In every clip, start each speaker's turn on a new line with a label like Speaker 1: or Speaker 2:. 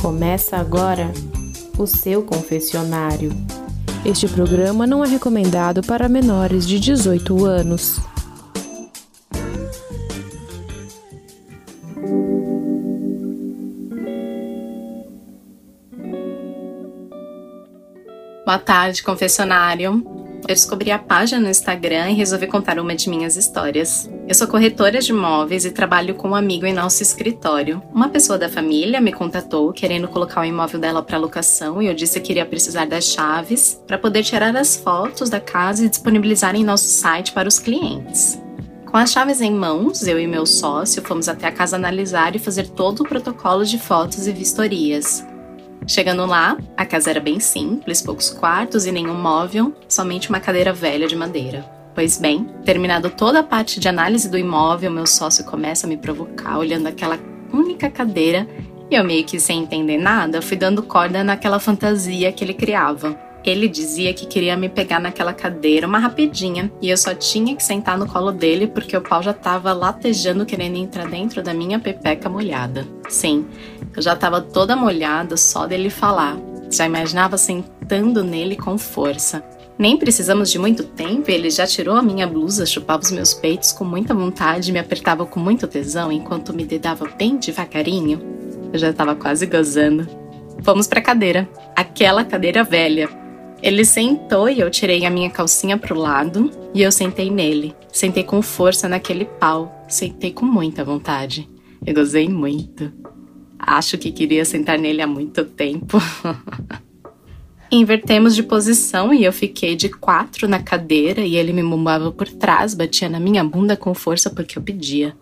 Speaker 1: Começa agora o seu confessionário. Este programa não é recomendado para menores de 18 anos.
Speaker 2: Boa tarde, confessionário. Eu descobri a página no Instagram e resolvi contar uma de minhas histórias. Eu sou corretora de imóveis e trabalho com um amigo em nosso escritório. Uma pessoa da família me contatou querendo colocar o imóvel dela para locação e eu disse que iria precisar das chaves para poder tirar as fotos da casa e disponibilizar em nosso site para os clientes. Com as chaves em mãos, eu e meu sócio fomos até a casa analisar e fazer todo o protocolo de fotos e vistorias. Chegando lá, a casa era bem simples, poucos quartos e nenhum móvel, somente uma cadeira velha de madeira. Pois bem, terminado toda a parte de análise do imóvel, meu sócio começa a me provocar olhando aquela única cadeira e eu meio que sem entender nada, fui dando corda naquela fantasia que ele criava. Ele dizia que queria me pegar naquela cadeira uma rapidinha e eu só tinha que sentar no colo dele porque o pau já tava latejando querendo entrar dentro da minha pepeca molhada. Sim, eu já tava toda molhada só dele falar. Já imaginava sentando nele com força. Nem precisamos de muito tempo ele já tirou a minha blusa, chupava os meus peitos com muita vontade me apertava com muito tesão enquanto me dedava bem devagarinho. Eu já estava quase gozando. Fomos para a cadeira, aquela cadeira velha, ele sentou e eu tirei a minha calcinha pro lado e eu sentei nele. Sentei com força naquele pau. Sentei com muita vontade. Eu gozei muito. Acho que queria sentar nele há muito tempo. Invertemos de posição e eu fiquei de quatro na cadeira e ele me mumbava por trás, batia na minha bunda com força porque eu pedia.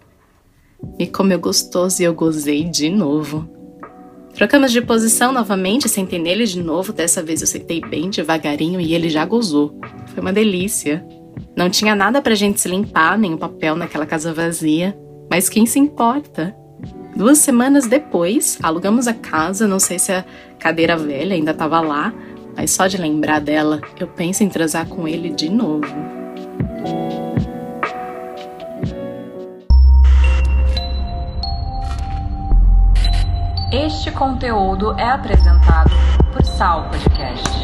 Speaker 2: E comeu gostoso e eu gozei de novo. Trocamos de posição novamente, sentei nele de novo. Dessa vez eu sentei bem devagarinho e ele já gozou. Foi uma delícia. Não tinha nada pra gente se limpar, nem o papel naquela casa vazia. Mas quem se importa? Duas semanas depois, alugamos a casa. Não sei se a cadeira velha ainda estava lá, mas só de lembrar dela, eu penso em transar com ele de novo.
Speaker 3: Este conteúdo é apresentado por Sal Podcast.